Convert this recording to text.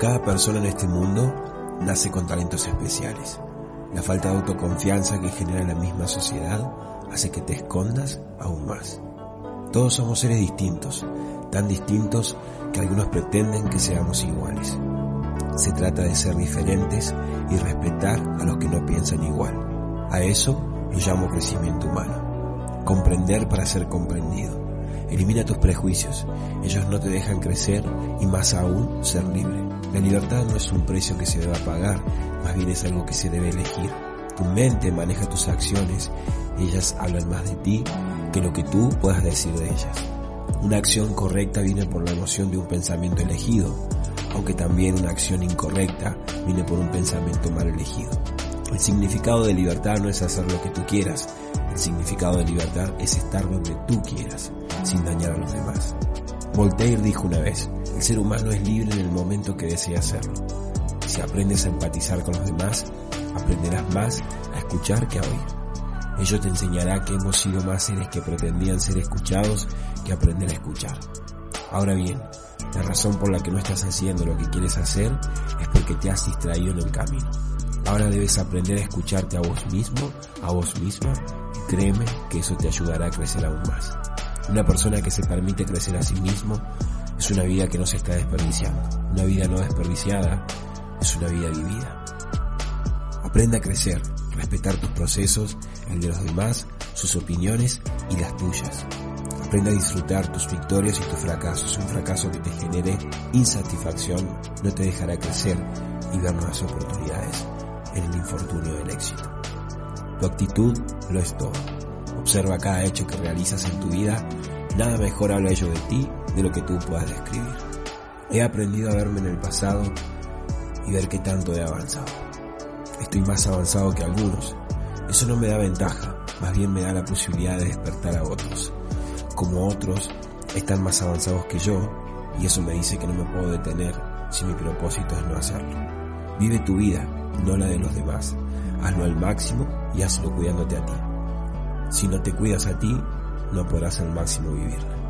Cada persona en este mundo nace con talentos especiales. La falta de autoconfianza que genera la misma sociedad hace que te escondas aún más. Todos somos seres distintos, tan distintos que algunos pretenden que seamos iguales. Se trata de ser diferentes y respetar a los que no piensan igual. A eso lo llamo crecimiento humano. Comprender para ser comprendido. Elimina tus prejuicios. Ellos no te dejan crecer y más aún ser libre. La libertad no es un precio que se deba pagar, más bien es algo que se debe elegir. Tu mente maneja tus acciones ellas hablan más de ti que lo que tú puedas decir de ellas. Una acción correcta viene por la emoción de un pensamiento elegido, aunque también una acción incorrecta viene por un pensamiento mal elegido. El significado de libertad no es hacer lo que tú quieras, el significado de libertad es estar donde tú quieras, sin dañar a los demás. Voltaire dijo una vez, el ser humano es libre en el momento que desea hacerlo. Si aprendes a empatizar con los demás, aprenderás más a escuchar que a oír. Ello te enseñará que hemos sido más seres que pretendían ser escuchados que aprender a escuchar. Ahora bien, la razón por la que no estás haciendo lo que quieres hacer es porque te has distraído en el camino. Ahora debes aprender a escucharte a vos mismo, a vos misma, créeme que eso te ayudará a crecer aún más. Una persona que se permite crecer a sí mismo es una vida que no se está desperdiciando. Una vida no desperdiciada es una vida vivida. Aprende a crecer, respetar tus procesos, el de los demás, sus opiniones y las tuyas. Aprende a disfrutar tus victorias y tus fracasos. Un fracaso que te genere insatisfacción no te dejará crecer y ver nuevas oportunidades en el infortunio del éxito. Tu actitud lo es todo. Observa cada hecho que realizas en tu vida. Nada mejor habla ello de ti de lo que tú puedas describir. He aprendido a verme en el pasado y ver qué tanto he avanzado. Estoy más avanzado que algunos. Eso no me da ventaja, más bien me da la posibilidad de despertar a otros. Como otros están más avanzados que yo, y eso me dice que no me puedo detener si mi propósito es no hacerlo. Vive tu vida, no la de los demás. Hazlo al máximo y hazlo cuidándote a ti. Si no te cuidas a ti, no podrás al máximo vivirla.